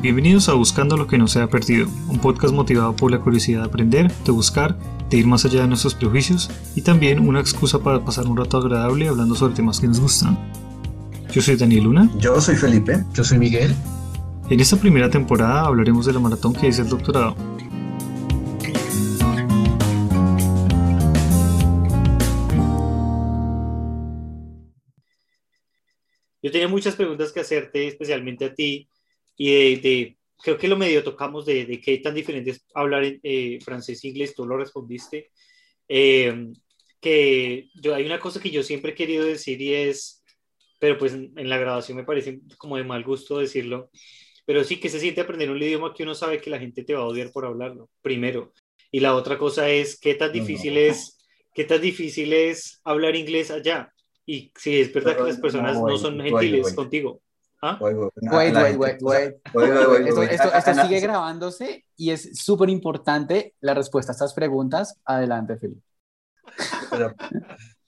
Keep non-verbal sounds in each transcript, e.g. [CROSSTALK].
Bienvenidos a Buscando lo que no se ha perdido, un podcast motivado por la curiosidad de aprender, de buscar, de ir más allá de nuestros prejuicios y también una excusa para pasar un rato agradable hablando sobre temas que nos gustan. Yo soy Daniel Luna. Yo soy Felipe. Yo soy Miguel. En esta primera temporada hablaremos de la maratón que es el doctorado. Yo tenía muchas preguntas que hacerte, especialmente a ti, y de, creo que lo medio tocamos de, de qué tan diferente es hablar en, eh, francés e inglés, tú lo respondiste. Eh, que yo, hay una cosa que yo siempre he querido decir y es, pero pues en, la grabación me parece como de mal gusto decirlo, pero sí que se siente aprender un idioma que uno sabe que la gente te va a odiar por hablarlo, primero. Y la otra cosa es qué tan difícil No, no. es, qué tan difícil es hablar inglés allá. Y si es verdad Pero, que las personas no, no, son gentiles contigo. ¿Ah? Wait, wait, Wait, wait, Esto, esto- esto sigue grabándose y es súper importante la respuesta a estas preguntas. Adelante, Felipe. pero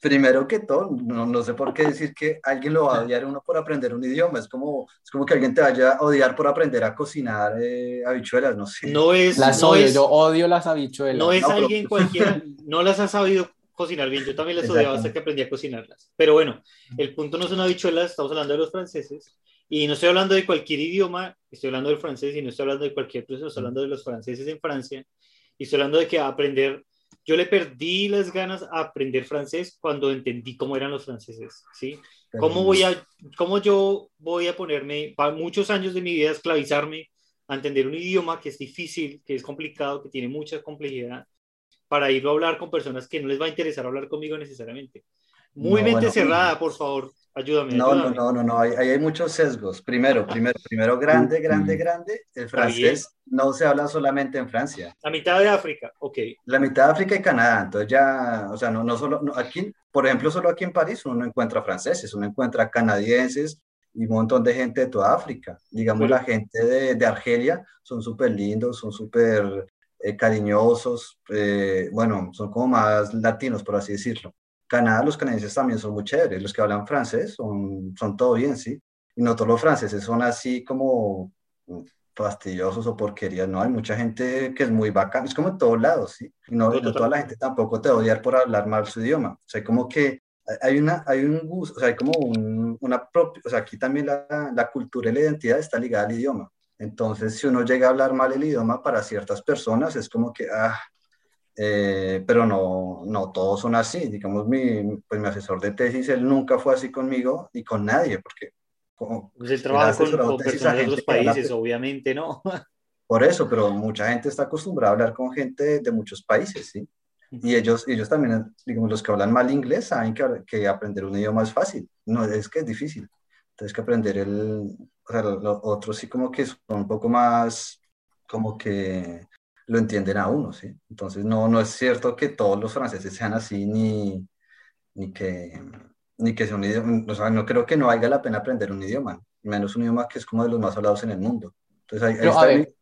primero que todo, no, no sé por qué decir que alguien lo va a odiar a uno por aprender un idioma. Es como, es como que alguien te vaya a odiar por aprender a cocinar eh, habichuelas, no sé. No es, Las no odio, es, yo odio las habichuelas. no es No, pero- alguien cualquiera, no las has sabido cocinar bien. Yo también las odiaba hasta que aprendí a cocinarlas. Pero bueno, el punto no son habichuelas, estamos hablando de los franceses. Y no estoy hablando de cualquier idioma, estoy hablando del francés y no estoy hablando de cualquier proceso, estoy hablando de los franceses en Francia. Y estoy hablando de que aprender, yo le perdí las ganas a aprender francés cuando entendí cómo eran los franceses, ¿sí? ¿Cómo, voy a, ¿Cómo yo voy a ponerme, para muchos años de mi vida, esclavizarme a entender un idioma que es difícil, que es complicado, que tiene mucha complejidad, para irlo a hablar con personas que no les va a interesar hablar conmigo necesariamente? Muy No, mente bueno. cerrada, por favor, ayúdame. No, no, ayúdame. no, no, no, ahí, ahí hay muchos sesgos. Primero, primero, primero, grande, grande, grande, el francés no se habla solamente en Francia. La mitad de África, ok. La mitad de África y Canadá, entonces ya, o sea, no, no solo, no, aquí, por ejemplo, solo aquí en París uno no encuentra franceses, uno encuentra canadienses y un montón de gente de toda África. Digamos, Pero- la gente de, de Argelia son súper lindos, son súper eh, cariñosos, eh, bueno, son como más latinos, por así decirlo. Canadá, los canadienses también son muy chéveres, los que hablan francés son, son todo bien, sí. Y no todos los franceses son así como fastidiosos o porquerías, no, hay mucha gente que es muy bacana, es como en todos lados, ¿sí? Y no, No, toda la gente tampoco te va a odiar por hablar mal su idioma, o sea, como que hay una, hay un gusto, o sea, hay como un, una propia, o sea, aquí también la, la cultura y la identidad está ligada al idioma, entonces si uno llega a hablar mal el idioma para ciertas personas es como que, ah, eh, pero no, no todos son así, digamos, mi, pues mi asesor de tesis, él nunca fue así conmigo ni con nadie, porque como, Pues el trabajo con, con personas de otros países, obviamente, ¿no? por eso, pero mucha gente está acostumbrada a hablar con gente de, de muchos países, ¿sí? Y ellos, ellos también, digamos, los que hablan mal inglés saben que, que aprender un idioma es fácil, no es que es difícil. Entonces que aprender el, o sea, los otros sí como que son un poco más, como que lo entienden a uno, ¿sí? Entonces no, no es cierto que todos los franceses sean así, ni, ni que, ni que sea un idioma, o sea, no creo que no valga la pena aprender un idioma, menos un idioma que es como de los más hablados en el mundo. Entonces ahí, ahí Pero, está ver.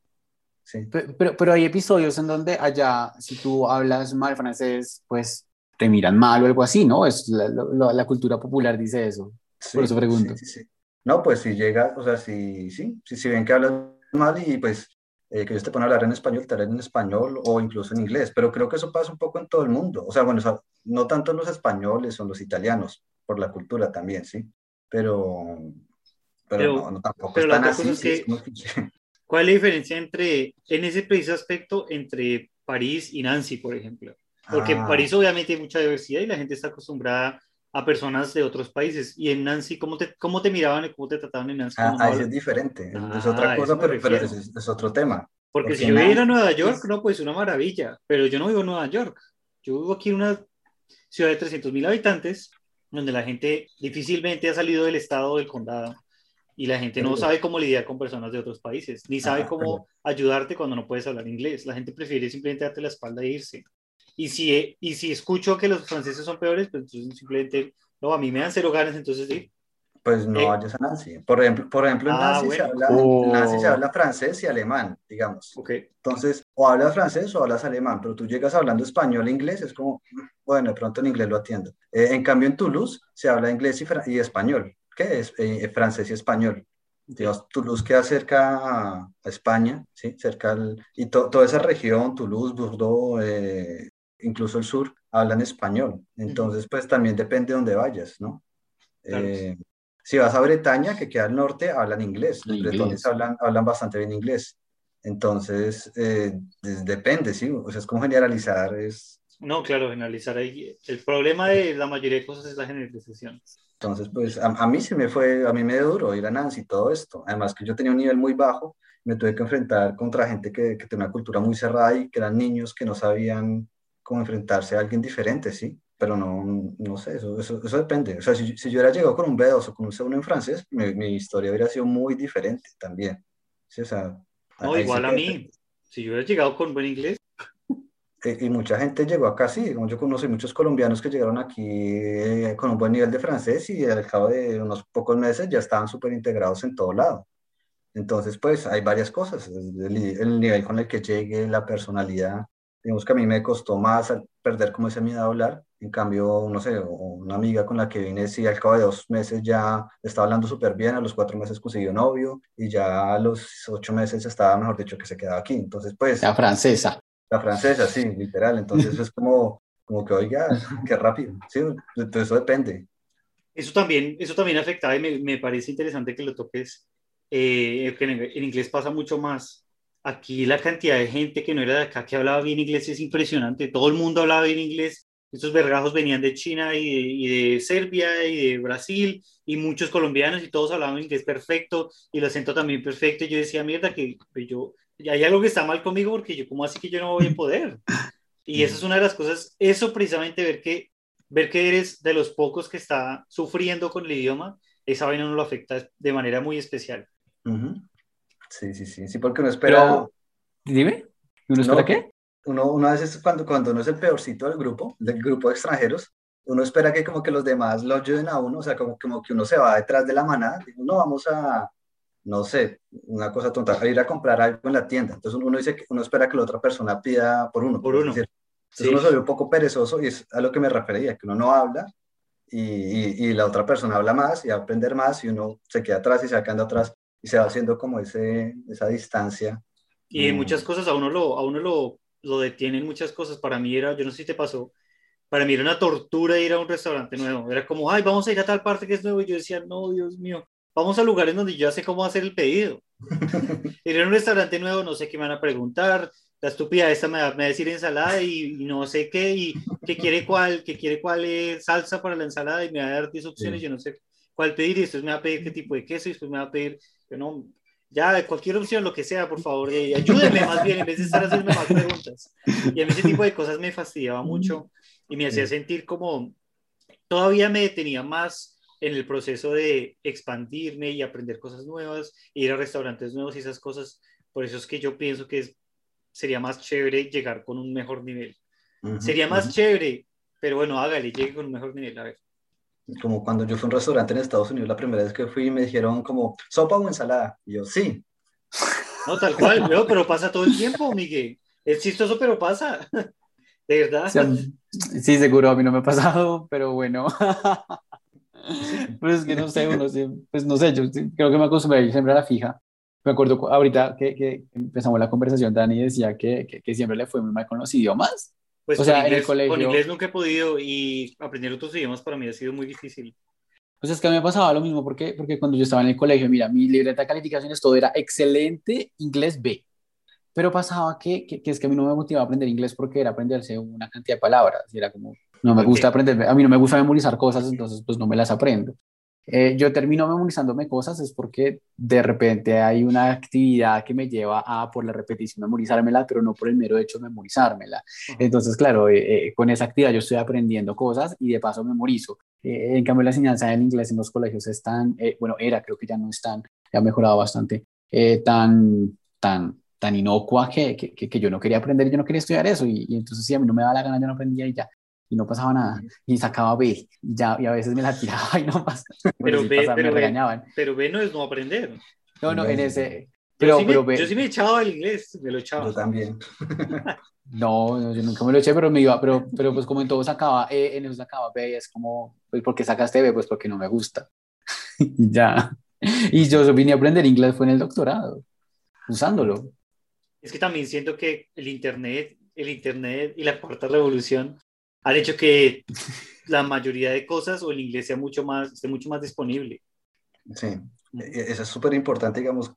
Sí. Pe- Pero, pero hay episodios en donde allá, si tú hablas mal francés, pues te miran mal o algo así, ¿no? Es la, la- la cultura popular dice eso. Por eso pregunto. Sí, sí, sí. No, pues si llega, o sea, si, sí, si, si ven que hablas mal y pues eh, que ellos te ponen a hablar en español, te hablan en español o incluso en inglés, pero creo que eso pasa un poco en todo el mundo. O sea, bueno, o sea, no tanto en los españoles o en los italianos, por la cultura también, sí, pero, pero, Pero- no, no, tampoco pero es otra así. es es que- que- ¿Cuál es la diferencia entre, en ese preciso aspecto, entre París y Nancy, por ejemplo? Porque en Ah, París obviamente hay mucha diversidad y la gente está acostumbrada a personas de otros países. Y en Nancy, ¿cómo te, cómo te miraban y cómo te trataban en Nancy? ah, ¿Cómo ahí hablan? es diferente, es, es Ah, otra a cosa, pero, pero es, es otro tema. Porque si porque yo voy a ir a Nueva es- York, no, pues una maravilla. Pero yo no vivo en Nueva York. Yo vivo aquí en una ciudad de 300 mil habitantes, donde la gente difícilmente ha salido del estado o del condado. Y la gente no sabe cómo lidiar con personas de otros países, ni sabe Ajá, cómo ayudarte cuando no puedes hablar inglés. La gente prefiere simplemente darte la espalda e irse. Y si, y si escucho que los franceses son peores, pues entonces simplemente, no, a mí me dan cero ganas, entonces sí. Pues no Eh. vayas a Nancy. Por ejemplo, por ejemplo en, Ah, Nancy se bueno. habla, Oh. en Nancy se habla francés y alemán, digamos. Ok. Entonces, o hablas francés o hablas alemán, pero tú llegas hablando español e inglés, es como, bueno, de pronto en inglés lo atiendo. Eh, en cambio, en Toulouse se habla inglés y, y español, que es eh, francés y español. Digamos, Toulouse queda cerca a, España, ¿sí? Cerca al, y toda esa región, Toulouse, Bordeaux, eh, incluso el sur, hablan español. Entonces, pues también depende de dónde vayas, ¿no? Eh, si vas a Bretaña, que queda al norte, hablan inglés. Los bretones hablan, hablan bastante bien inglés. Entonces, eh, depende, sí. O sea, es como generalizar, es... No, claro, generalizar. El problema de la mayoría de cosas es la generalización. Entonces, pues a, mí se me fue, a mí me dio duro ir a Nancy y todo esto. Además que yo tenía un nivel muy bajo, me tuve que enfrentar contra gente que, que tenía una cultura muy cerrada y que eran niños que no sabían cómo enfrentarse a alguien diferente, ¿sí? Pero no, no sé, eso, eso, eso depende. O sea, si, si, yo hubiera llegado con un B2 o con un C1 en francés, mi, mi historia hubiera sido muy diferente también. ¿sí? O sea, no, igual a mí. Si yo hubiera llegado con buen inglés, y mucha gente llegó acá, sí, yo conocí muchos colombianos que llegaron aquí eh, con un buen nivel de francés y al cabo de unos pocos meses ya estaban súper integrados en todo lado. Entonces, pues hay varias cosas, el, el, nivel con el que llegue, la personalidad. Digamos que a mí me costó más perder como ese miedo a hablar. En cambio, no sé, una amiga con la que vine, sí, al cabo de dos meses ya estaba hablando súper bien, a los cuatro meses consiguió novio y ya a los ocho meses estaba, mejor dicho, que se quedaba aquí. Entonces, pues... La francesa. La francesa, sí, literal. Entonces [LAUGHS] es como, como que, oiga, [LAUGHS] qué rápido. Sí, entonces eso depende. Eso también, eso también afecta y me, me parece interesante que lo toques. Eh, que en, inglés pasa mucho más. Aquí la cantidad de gente que no era de acá que hablaba bien inglés es impresionante. Todo el mundo hablaba bien inglés. Estos vergajos venían de China y de, y de, Serbia y de Brasil y muchos colombianos y todos hablaban inglés perfecto y el acento también perfecto. Y yo decía, mierda, que yo, y hay algo que está mal conmigo porque yo, ¿cómo así que yo no voy a poder? Y esa es una de las cosas, eso precisamente ver que, ver que eres de los pocos que está sufriendo con el idioma, esa vaina no lo afecta de manera muy especial. Sí, sí, sí, sí, porque uno espera... dime, ¿uno espera qué? Uno, uno a veces cuando, cuando uno es el peorcito del grupo, del grupo de extranjeros, uno espera que como que los demás lo ayuden a uno, o sea, como, como que uno se va detrás de la manada, no, vamos a, no sé, una cosa tonta, ir a comprar algo en la tienda. Entonces uno dice que uno espera que la otra persona pida por uno. Por uno. entonces uno se ve un poco perezoso y es a lo que me refería, que uno no habla y, y, la otra persona habla más y va a aprender más y uno se queda atrás y se va quedando atrás y se va haciendo como ese, esa distancia. Y mm. muchas cosas a uno, lo, a uno lo, lo detienen, muchas cosas. Para mí era, yo no sé si te pasó, para mí era una tortura ir a un restaurante nuevo. Era como, ay, vamos a ir a tal parte que es nuevo. Y yo decía, no, Dios mío, vamos a lugares donde yo sé cómo hacer el pedido. [LAUGHS] Ir a un restaurante nuevo, no sé qué me van a preguntar, la estúpida esta me va, a decir ensalada y, no sé qué, y qué quiere cuál, qué quiere cuál es salsa para la ensalada y me va a dar 10 opciones, yo no sé cuál pedir y después me va a pedir qué tipo de queso y después me va a pedir, yo no, ya cualquier opción, lo que sea, por favor, eh, ayúdenme más bien en vez de estar haciendo más preguntas. Y a mí ese tipo de cosas me fastidiaba mucho y me hacía sentir como, todavía me detenía más en el proceso de expandirme y aprender cosas nuevas, ir a restaurantes nuevos y esas cosas. Por eso es que yo pienso que sería más chévere llegar con un mejor nivel. sería más chévere, pero bueno, hágale, llegue con un mejor nivel, a ver. Como cuando yo fui a un restaurante en Estados Unidos la primera vez que fui me dijeron como, ¿sopa o ensalada? Y yo, sí. No, tal cual, pero pasa todo el tiempo, Miguel. Es chistoso, pero pasa. [LAUGHS] De verdad. Sí, seguro, a mí no me ha pasado, pero bueno. pues es que no sé, uno, pues no sé, yo creo que me acostumbré siempre a la fija. Me acuerdo ahorita que, que empezamos la conversación, Dani decía que, que, siempre le fue muy mal con los idiomas. Pues o sea, en el colegio... Con inglés nunca he podido y aprender otros idiomas para mí ha sido muy difícil. Pues es que a mí me pasaba lo mismo, porque, porque cuando yo estaba en el colegio, mira, mi libreta de calificaciones todo era excelente, inglés B. Pero pasaba que, que, que es que a mí no me motivaba a aprender inglés porque era aprenderse una cantidad de palabras. Y era como, no me gusta aprender, a mí no me gusta memorizar cosas, entonces pues no me las aprendo. Eh, yo termino memorizándome cosas es porque de repente hay una actividad que me lleva a por la repetición memorizármela, pero no por el mero hecho de memorizármela. Entonces, claro, eh, eh, con esa actividad yo estoy aprendiendo cosas y de paso memorizo. en cambio, la enseñanza del inglés en los colegios es tan, bueno, era, creo que ya no es tan, ya ha mejorado bastante, tan, tan, tan inocua que, que, que, yo no quería aprender, yo no quería estudiar eso y, y entonces si a mí no me da la gana, yo no aprendía y ya y no pasaba nada. Y sacaba B, ya, y a veces me la tiraba y no [LAUGHS] pasaba. Pero, B, pero, me regañaban. pero B no es no aprender. No, no, en ese... Pero, yo, sí pero me, yo sí me echaba el inglés, me lo echaba. Yo también. [LAUGHS] no, yo nunca me lo eché, pero me iba, pero, pero pues como en todo sacaba E, en eso sacaba B, y es como, pues porque sacaste B, pues porque no me gusta. [LAUGHS] ya. Y yo vine a aprender inglés fue en el doctorado, usándolo. Es que también siento que el Internet, el Internet y la cuarta revolución han hecho que la mayoría de cosas o el inglés sea mucho más, esté mucho más disponible. Sí, e- eso es súper importante, digamos.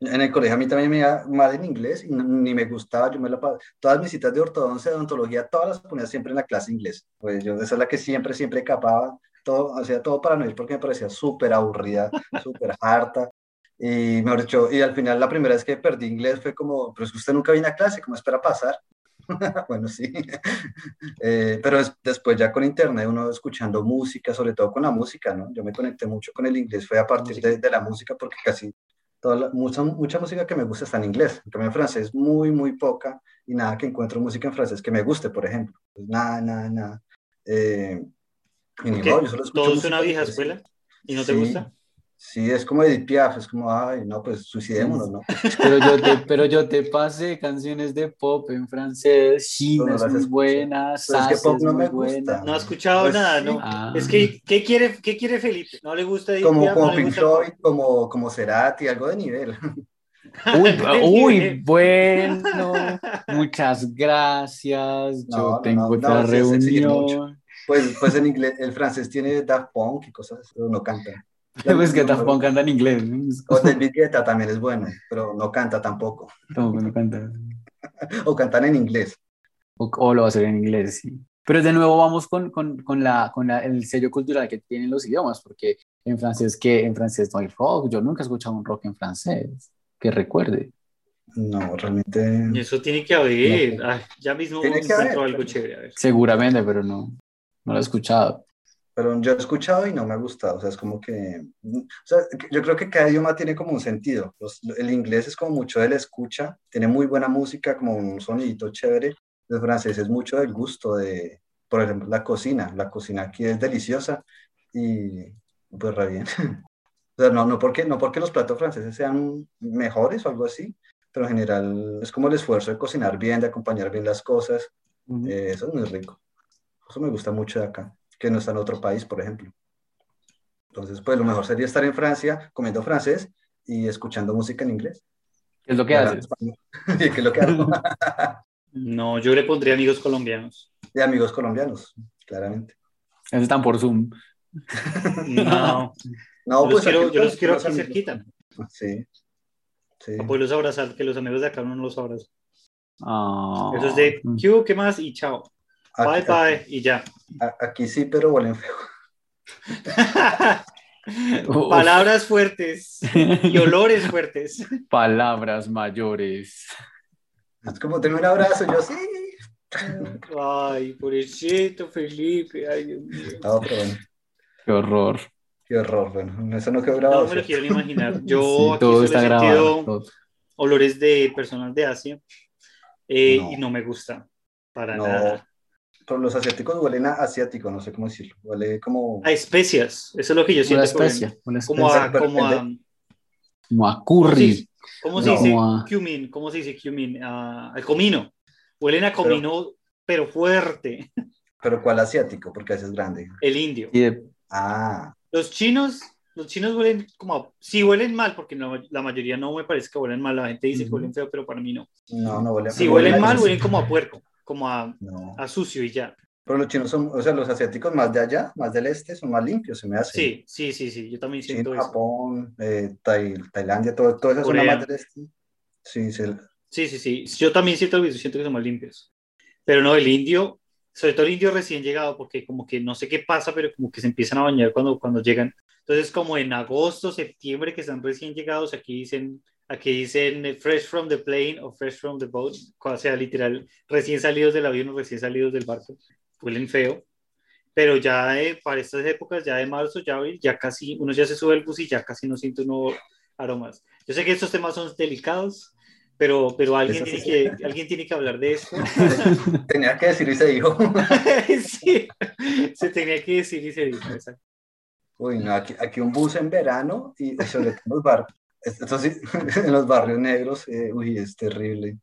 En el colegio a mí también me iba mal en inglés y ni me gustaba, yo me la todas mis citas de ortodoncia, de odontología, todas las ponía siempre en la clase inglés. Pues yo, esa es la que siempre, siempre capaba, todo, hacía todo para no ir porque me parecía súper aburrida, [LAUGHS] súper harta. Y mejor dicho, y al final la primera vez que perdí inglés fue como, pero es que usted nunca viene a clase, ¿cómo espera pasar? [LAUGHS] Bueno, sí. Eh, pero es- después ya con internet, uno escuchando música, sobre todo con la música, ¿no? Yo me conecté mucho con el inglés, fue a partir de, de la música, porque casi toda la- mucha, mucha música que me gusta está en inglés. En cambio, en francés, muy, muy poca, y nada que encuentro música en francés que me guste, por ejemplo. Pues nada, nada, nada. Eh, y ni modo, yo solo escucho ¿Todo es una vieja escuela? ¿Y no te Sí. gusta? Sí, es como Edith Piaf, es como, ay, no, pues suicidémonos, ¿no? [LAUGHS] Pero yo te, pero yo te pasé canciones de pop en francés, China no es las muy escucho. buena, Pero es que Sass pop es no me buena. gusta. No ha escuchado Pues nada, sí. ¿no? Ah. Es que, ¿qué quiere, ¿qué quiere Felipe? ¿No le gusta Edith Como, Piaf? como ¿No le Pink Floyd, como, como Cerati, algo de nivel. [LAUGHS] Uy, bueno, [LAUGHS] muchas gracias. No, Yo no, tengo no, otra no, reunión. Pues, pues en inglés, el francés tiene Daft Punk y cosas pero no canta. Pues que Punk canta en inglés. ¿no? O David Guetta también es bueno, pero no canta tampoco. que no canta. [LAUGHS] O cantan en inglés. O, o lo va a hacer en inglés, sí. Pero de nuevo vamos con, con, con, la, con la- el sello cultural que tienen los idiomas, porque en francés, que en francés no hay rock. Yo nunca he escuchado un rock en francés, que recuerde. No, realmente. Y Eso tiene que haber. Ay, ya mismo Tiene que encuentro haber. algo chévere. A ver. Seguramente, pero no, no lo he escuchado. Pero yo he escuchado y no me ha gustado. O sea, es como que. O sea, yo creo que cada idioma tiene como un sentido. Los- el inglés es como mucho de la escucha, tiene muy buena música, como un sonidito chévere. El francés es mucho del gusto de, por ejemplo, la cocina. La cocina aquí es deliciosa y pues re bien. [LAUGHS] O sea, no, no, porque, no porque los platos franceses sean mejores o algo así, pero en general es como el esfuerzo de cocinar bien, de acompañar bien las cosas. Eh, eso es muy rico. Eso me gusta mucho de acá, que no está en otro país, por ejemplo. Entonces, pues lo mejor sería estar en Francia comiendo francés y escuchando música en inglés. ¿Qué es lo que haces? ¿Y [LAUGHS] qué es lo que hago? [LAUGHS] No, yo le pondría amigos colombianos. De amigos colombianos, claramente. Esos están por Zoom. No, [LAUGHS] No, yo los quiero, aquí yo los quiero aquí amigos- cerquita. Sí. Sí. Para poderlos abrazar, que los amigos de acá no los abrazan. Ah. Eso es de, ¿qué, hubo? ¿qué más? Y chao. Bye, Aquí, bye. Y ya. aquí sí, pero huelen feo. [LAUGHS] Palabras fuertes y olores fuertes. [LAUGHS] Palabras mayores. Es como, tengo un abrazo, yo sí. Ay, pobrecito Felipe. Ay, Dios mío. No, pero bueno, Qué horror. qué horror. Bueno, eso no quedó No grabado. me lo quiero ni imaginar. Yo [LAUGHS] Sí, aquí todo está he grabado. sentido todo. olores de personas de Asia eh, No. y no me gusta para No. nada. Pero los asiáticos huelen a asiático, no sé cómo decirlo. Huele como. A especias, eso es lo que yo siento. que especia. Una huelen. Como especia. a, como a, Como a ¿cómo se curry. dice? ¿Cómo se No. dice Como a- cumin? ¿Cómo se dice cumin? Ah, al comino. Huelen a comino, pero, fuerte. Pero ¿cuál asiático? Porque ese es grande. El indio. Y de- Ah, Los chinos, los chinos huelen como, sí huelen mal, porque no- la mayoría no me parece que huelen mal. La gente dice que Ujú. huelen feo, pero para mí no. no, no huele Si no huelen mal, huelen como a puerco, como a, No. a sucio y ya. Pero los chinos son, o sea, los asiáticos más de allá, más del este, son más limpios, se me hace. Sí, sí, sí, sí, yo también siento China, eso. Japón, eh, Tai- Tailandia, todo, toda esa zona Corea. más del este. Sí, se- Sí, sí, sí. Yo también siento siento que son más limpios. Pero no, el indio, sobre todo el indio recién llegado, porque como que no sé qué pasa, pero como que se empiezan a bañar cuando, cuando llegan. Entonces, como en agosto, septiembre, que están recién llegados, aquí dicen, aquí dicen eh, fresh from the plane o fresh from the boat, o sea, literal, recién salidos del avión o recién salidos del barco. Huelen feo. Pero ya eh, para estas épocas, ya de marzo, ya abril, ya casi, uno ya se sube al bus y ya casi no siente uno aromas. Yo sé que estos temas son delicados, pero, pero alguien, tiene que, alguien tiene que hablar de esto. [LAUGHS] tenía que decir y se dijo. [LAUGHS] sí, se tenía que decir y se dijo. exacto. Uy, no, aquí, aquí un bus en verano y sobre todo los, bar, esto sí, [LAUGHS] en los barrios negros, eh, uy, es terrible.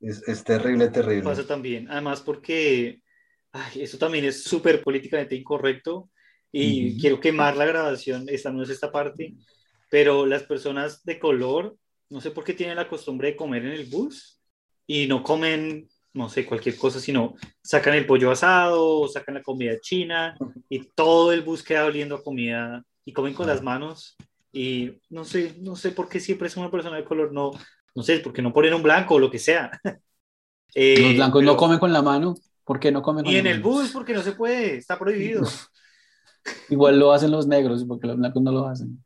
Es, es terrible, terrible. Pasa también. Además, porque ay, eso también es súper políticamente incorrecto. y quiero quemar la grabación, esta no es esta parte, pero las personas de color, no sé por qué tienen la costumbre de comer en el bus y no comen, no sé, cualquier cosa, sino sacan el pollo asado, sacan la comida china y todo el bus queda oliendo a comida y comen con las manos y no sé, no sé por qué siempre es una persona de color, no, no sé, porque no ponen un blanco o lo que sea. [LAUGHS] Eh, Los blancos no comen con la mano, ¿por qué no comen con Y en el bus, porque no se puede, está prohibido. [LAUGHS] Igual lo hacen los negros, porque los blancos no lo hacen.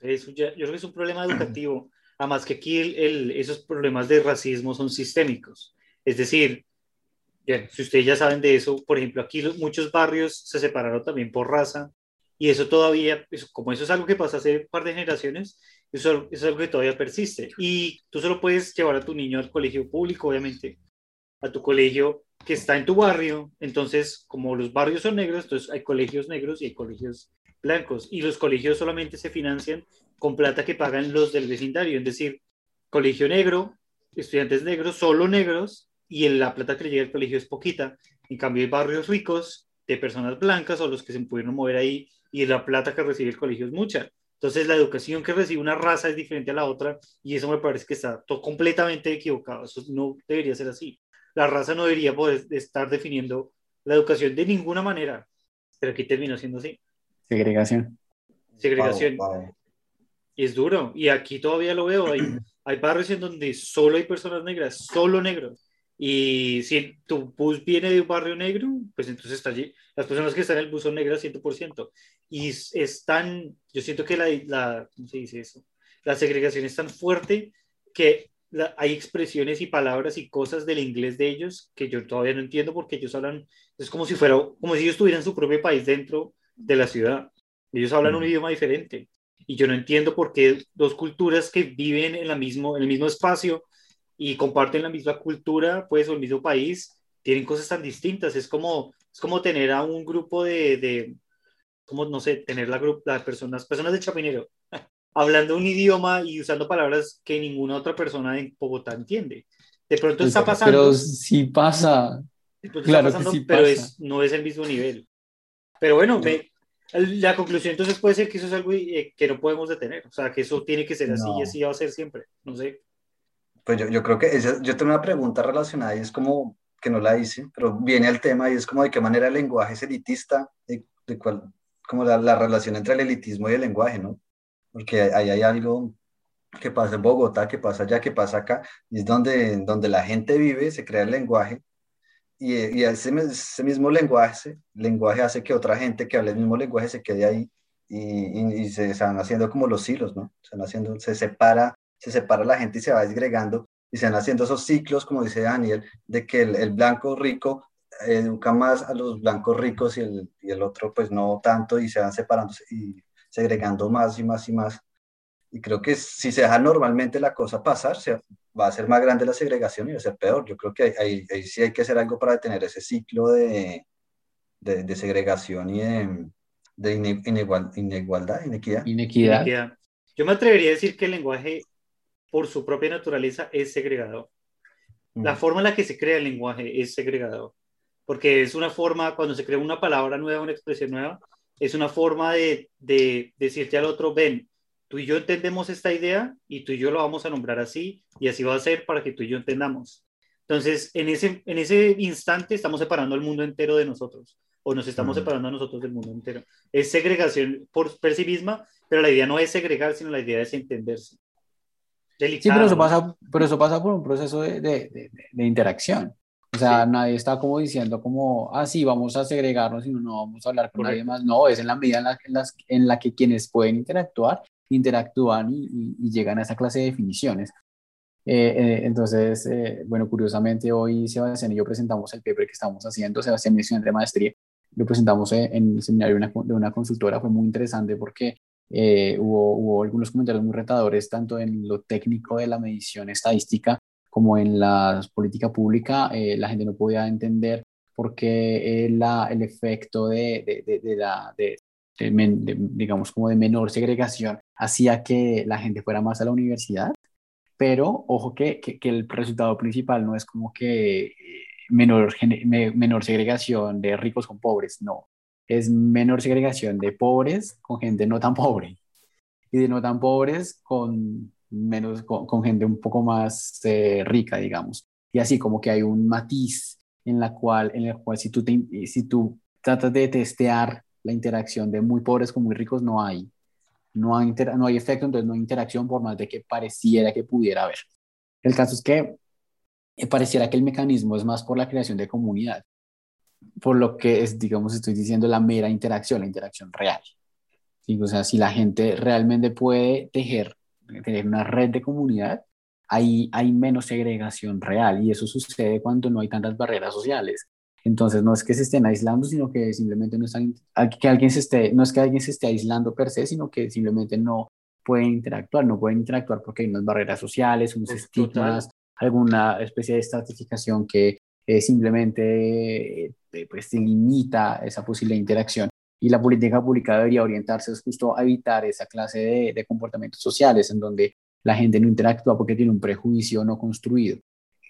Eso yo creo que es un problema educativo. Además que aquí el, esos problemas de racismo son sistémicos. Es decir, si ustedes ya saben de eso, por ejemplo, aquí muchos barrios se separaron también por raza y eso todavía, como eso es algo que pasa hace un par de generaciones, eso, es algo que todavía persiste. Y tú solo puedes llevar a tu niño al colegio público, obviamente, a tu colegio que está en tu barrio. Entonces, como los barrios son negros, entonces hay colegios negros y hay colegios blancos. Y los colegios solamente se financian con plata que pagan los del vecindario. Es decir, colegio negro, estudiantes negros, solo negros, y la plata que le llega al colegio es poquita. En cambio, hay barrios ricos de personas blancas o los que se pudieron mover ahí y la plata que recibe el colegio es mucha. Entonces, la educación que recibe una raza es diferente a la otra y eso me parece que está todo completamente equivocado. Eso no debería ser así. La raza no debería poder estar definiendo la educación de ninguna manera, pero aquí terminó siendo así. Segregación. Segregación. Y es duro. Y aquí todavía lo veo. Hay, [CLEARS THROAT] hay barrios en donde solo hay personas negras, solo negros. Y si tu bus viene de un barrio negro, pues entonces está allí. Las personas que están en el bus son negras 100%. Y es, tan, yo siento que la, la, ¿cómo se dice eso? La segregación es tan fuerte que hay expresiones y palabras y cosas del inglés de ellos que yo todavía no entiendo porque ellos hablan, es como si fuera, como si ellos estuvieran en su propio país dentro de la ciudad. Ellos hablan un mm. idioma diferente. Y yo no entiendo por qué dos culturas que viven en, la mismo, en el mismo espacio y comparten la misma cultura, pues, o el mismo país, tienen cosas tan distintas. Es como, es como tener a un grupo de, de como, no sé, tener la, las personas, personas de Chapinero, [LAUGHS] hablando un idioma y usando palabras que ninguna otra persona en Bogotá entiende. De pronto está pasando. Pero sí pasa. Claro pasando, que sí pero Es, no es el mismo nivel. Pero bueno, me, la conclusión entonces puede ser que eso es algo eh, que no podemos detener. O sea, que eso tiene que ser así y así va a ser siempre. No sé. Pues yo, yo creo que yo tengo una pregunta relacionada y es como que no la hice, pero viene al tema y es como de qué manera el lenguaje es elitista, de, de cuál, como la, la, relación entre el elitismo y el lenguaje, ¿no? Porque ahí hay algo que pasa en Bogotá, que pasa allá, que pasa acá, y es donde, donde la gente vive, se crea el lenguaje, y, y ese, mismo lenguaje, lenguaje hace que otra gente que hable el mismo lenguaje se quede ahí y, se, van haciendo como los hilos, ¿no? Se, haciendo, se separa se separa la gente y se va desgregando y se van haciendo esos ciclos, como dice Daniel, de que el, blanco rico educa más a los blancos ricos y el, y el, otro pues no tanto y se van separándose y segregando más y más y más. Y creo que si se deja normalmente la cosa pasar, se, va a ser más grande la segregación y va a ser peor. Yo creo que ahí, sí hay que hacer algo para detener ese ciclo de, de, de segregación y de, de inigual, inigualdad, inequidad. inequidad. Yo me atrevería a decir que el lenguaje por su propia naturaleza es segregado. La mm. forma en la que se crea el lenguaje es segregado, porque es una forma, cuando se crea una palabra nueva, una expresión nueva, es una forma de, de decirte al otro, ven, tú y yo entendemos esta idea y tú y yo lo vamos a nombrar así y así va a ser para que tú y yo entendamos. Entonces, en ese, en ese instante estamos separando al mundo entero de nosotros o nos estamos separando a nosotros del mundo entero. Es segregación por, por sí misma, pero la idea no es segregar, sino la idea es entenderse. Sí, pero eso, pasa, pero eso pasa por un proceso de, de, de, interacción. O sea, nadie está como diciendo como, ah, sí, vamos a segregarnos y no, vamos a hablar con nadie más. No, es en la medida en la, en, las, en la que quienes pueden interactuar, interactúan y, y, llegan a esa clase de definiciones. Eh, eh, entonces, eh, bueno, curiosamente hoy Sebastián y yo presentamos el paper que estamos haciendo, Sebastián es de maestría, lo presentamos en el seminario de una, de una consultora, fue muy interesante porque eh, hubo, hubo, algunos comentarios muy retadores, tanto en lo técnico de la medición estadística como en la política pública. Eh, la gente no podía entender por qué la, el efecto de, de, de, la, de, digamos, como de menor segregación hacía que la gente fuera más a la universidad. Pero ojo que, que, que el resultado principal no es como que eh, menor, menor segregación de ricos con pobres, no es menor segregación de pobres con gente no tan pobre y de no tan pobres con menos con, gente un poco más eh, rica, digamos. Y así como que hay un matiz en la cual, en el cual si tú, te, si tú tratas de testear la interacción de muy pobres con muy ricos, no hay. No hay, no hay efecto, entonces no hay interacción por más de que pareciera que pudiera haber. El caso es que eh, pareciera que el mecanismo es más por la creación de comunidad, por lo que es, digamos, estoy diciendo la mera interacción, la interacción real. O sea, si la gente realmente puede tejer, tener una red de comunidad, ahí hay menos segregación real y eso sucede cuando no hay tantas barreras sociales. Entonces, no es que se estén aislando, sino que simplemente no están, que alguien se esté, no es que alguien se esté aislando per se, sino que simplemente no pueden interactuar, no pueden interactuar porque hay unas barreras sociales, unos estigmas, alguna especie de estratificación que eh, simplemente eh, pues, limita esa posible interacción. Y la política pública debería orientarse justo a evitar esa clase de, de comportamientos sociales en donde la gente no interactúa porque tiene un prejuicio no construido.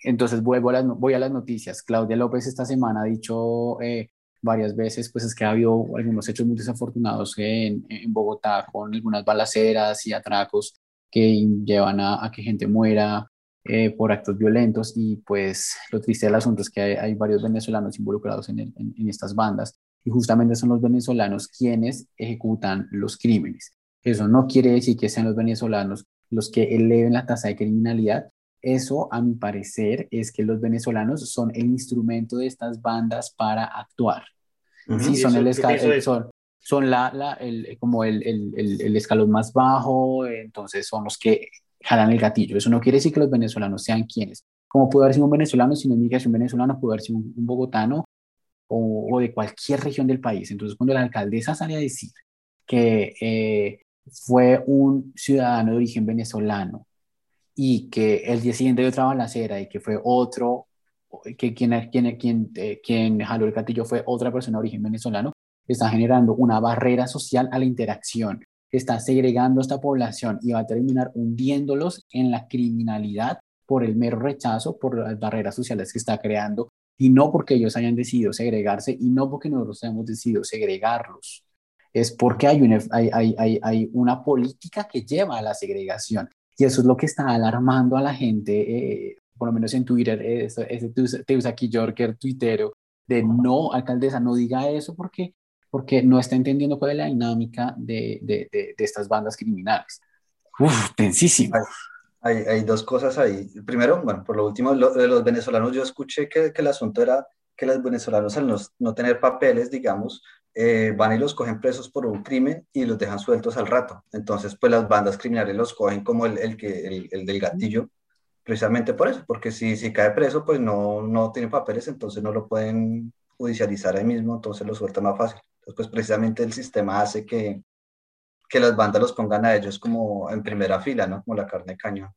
Entonces vuelvo a las, voy a las noticias. Claudia López esta semana ha dicho eh, varias veces, pues es que ha habido algunos hechos muy desafortunados en, en Bogotá con algunas balaceras y atracos que llevan a, a que gente muera eh, por actos violentos y pues lo triste del asunto es que hay, varios venezolanos involucrados en, en, en, estas bandas y justamente son los venezolanos quienes ejecutan los crímenes. Eso no quiere decir que sean los venezolanos los que eleven la tasa de criminalidad. Eso, a mi parecer, es que los venezolanos son el instrumento de estas bandas para actuar. Sí, son, el son, son la, la, el, como el, el, el, escalón más bajo, entonces son los que jalan el gatillo. Eso no quiere decir que los venezolanos sean quienes. Como pudo haber sido un venezolano, si no inmigración venezolana, pudo haber sido un, bogotano o, de cualquier región del país. Entonces, cuando la alcaldesa sale a decir que eh, fue un ciudadano de origen venezolano y que el día siguiente de otra balacera y que fue otro, que quien, quien, quien, eh, quien jaló el gatillo fue otra persona de origen venezolano, está generando una barrera social a la interacción, está segregando a esta población y va a terminar hundiéndolos en la criminalidad por el mero rechazo, por las barreras sociales que está creando y no porque ellos hayan decidido segregarse y no porque nosotros hayamos decidido segregarlos es porque hay una, hay, hay, hay, una política que lleva a la segregación. Y eso es lo que está alarmando a la gente, eh, por lo menos en Twitter, ese, ese aquí Yorker, tuitero, de no, alcaldesa, no diga eso porque, porque no está entendiendo cuál es la dinámica de, de, de, estas bandas criminales. Uf, tensísimo. Hay, dos cosas ahí. Primero, bueno, por lo último, de los venezolanos, yo escuché que, el asunto era que los venezolanos al no, tener papeles, digamos, eh, van y los cogen presos por un crimen y los dejan sueltos al rato. Entonces, pues las bandas criminales los cogen como el, el que, el, el, del gatillo, precisamente por eso, porque si, si cae preso, pues no, no tiene papeles, entonces no lo pueden judicializar ahí mismo, entonces lo suelta más fácil. Entonces, pues precisamente el sistema hace que, que las bandas los pongan a ellos como en primera fila, ¿no? Como la carne de cañón.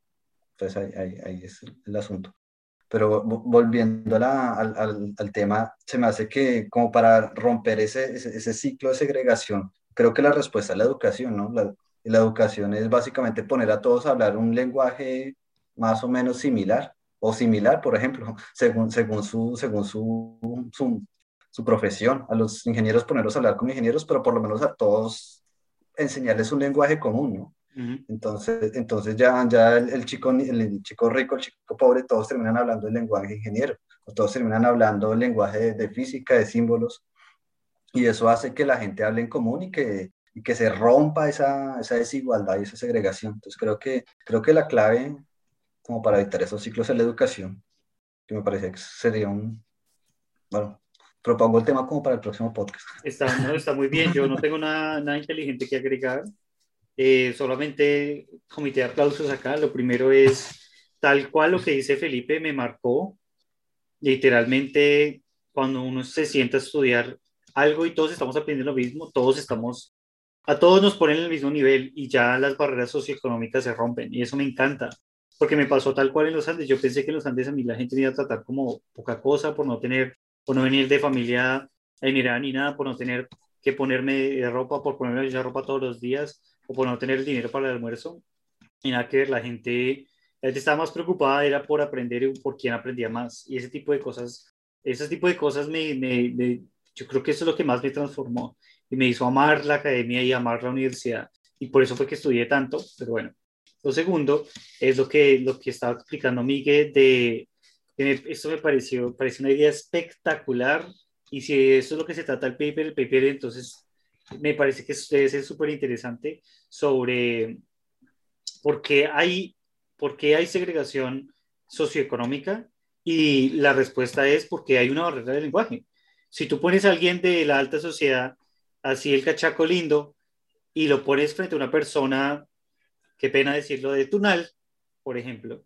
Entonces ahí, ahí, ahí es el asunto. Pero volviendo al, al, tema, se me hace que como para romper ese, ese, ciclo de segregación, creo que la respuesta es la educación, ¿no? La, la educación es básicamente poner a todos a hablar un lenguaje más o menos similar, o similar, por ejemplo, [LAUGHS] según, según, su, según su, su, su, profesión. A los ingenieros ponerlos a hablar como ingenieros, pero por lo menos a todos enseñarles un lenguaje común, ¿no? Entonces, entonces ya, ya el, chico, el chico rico, el chico pobre, todos terminan hablando el lenguaje ingeniero, o todos terminan hablando el lenguaje de, física, de símbolos, y eso hace que la gente hable en común y que, y que se rompa esa, esa, desigualdad y esa segregación. Entonces creo que, creo que la clave como para evitar esos ciclos es la educación, que me parece que sería un, bueno, propongo el tema como para el próximo podcast. Está, no, está muy bien, yo no tengo nada, nada inteligente que agregar. Eh, solamente comité de aplausos acá. Lo primero es, tal cual lo que dice Felipe me marcó. Literalmente, cuando uno se sienta a estudiar algo y todos estamos aprendiendo lo mismo, todos estamos, a todos nos ponen en el mismo nivel y ya las barreras socioeconómicas se rompen. Y eso me encanta, porque me pasó tal cual en los Andes. Yo pensé que en los Andes a mí la gente me iba a tratar como poca cosa por no tener, por no venir de familia emigrada ni nada, por no tener que ponerme ropa, por ponerme ya ropa todos los días o por no tener dinero para el almuerzo. Y nada que ver, la gente, la gente estaba más preocupada, era por aprender y por quién aprendía más. Y ese tipo de cosas, ese tipo de cosas me, me, yo creo que eso es lo que más me transformó y me hizo amar la academia y amar la universidad. Y por eso fue que estudié tanto, pero bueno. Lo segundo es lo que, lo que estaba explicando Miguel de, esto me pareció, una idea espectacular y si eso es lo que se trata el paper, el paper entonces me parece que debe ser súper interesante sobre por qué hay, qué hay segregación socioeconómica y la respuesta es porque hay una barrera del lenguaje. Si tú pones a alguien de la alta sociedad, así el cachaco lindo, y lo pones frente a una persona, qué pena decirlo, de Tunal, por ejemplo.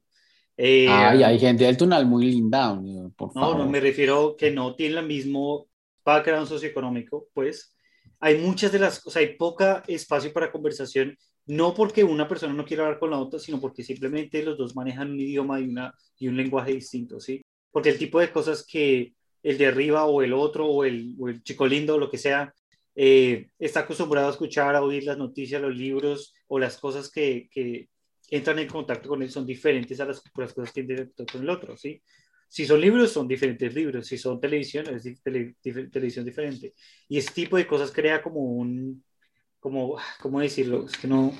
Eh, hay gente del Tunal muy linda, por favor. No, no, me refiero que no tiene el mismo background socioeconómico, pues hay muchas de las, o sea, hay poca espacio para conversación, no porque una persona no quiera hablar con la otra, sino porque simplemente los dos manejan un idioma y, una, y un lenguaje distinto, ¿sí? Porque el tipo de cosas que el de arriba o el otro o el, o el chico lindo o lo que sea, eh, está acostumbrado a escuchar, a oír las noticias, los libros o las cosas que, que entran en contacto con él son diferentes a las, las cosas que entran en contacto con el otro, ¿sí? Si son libros, son diferentes libros. Si son televisión, es televisión diferente. Y ese tipo de cosas crea como un, como, ¿cómo decirlo? Es que no,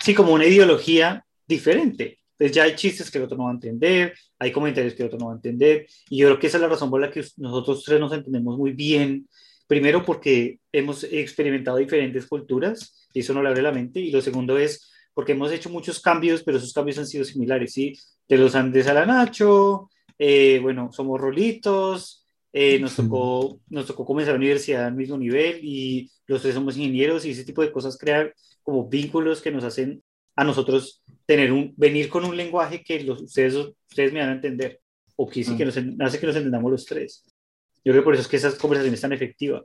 sí, como una ideología diferente. Entonces ya hay chistes que el otro no va a entender, hay comentarios que el otro no va a entender. Y yo creo que esa es la razón por la que nosotros tres nos entendemos muy bien. Primero porque hemos experimentado diferentes culturas y eso no le abre la mente. Y lo segundo es porque hemos hecho muchos cambios, pero esos cambios han sido similares, ¿sí? De los Andes a la Nacho, eh, bueno, somos rolitos, eh, nos, tocó, [LAUGHS] nos tocó comenzar la universidad al mismo nivel y los tres somos ingenieros y ese tipo de cosas crean como vínculos que nos hacen a nosotros tener un, venir con un lenguaje que los, ustedes, ustedes me van a entender o que sí que nos hace que nos entendamos los tres. Yo creo que por eso es que esas conversaciones están efectivas.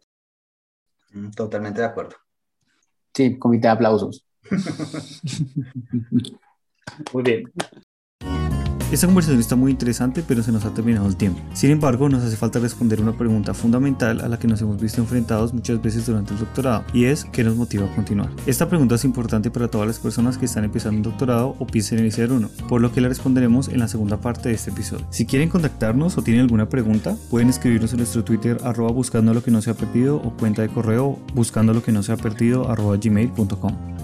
Mm, totalmente de acuerdo. Sí, comité de aplausos. Muy bien. Esta conversación está muy interesante, pero se nos ha terminado el tiempo. Sin embargo, nos hace falta responder una pregunta fundamental a la que nos hemos visto enfrentados muchas veces durante el doctorado, y es ¿qué nos motiva a continuar? Esta pregunta es importante para todas las personas que están empezando un doctorado o piensan iniciar uno, por lo que la responderemos en la segunda parte de este episodio. Si quieren contactarnos o tienen alguna pregunta, pueden escribirnos en nuestro Twitter arroba buscando lo que no se ha perdido o cuenta de correo buscando lo que no se ha perdido arroba gmail.com.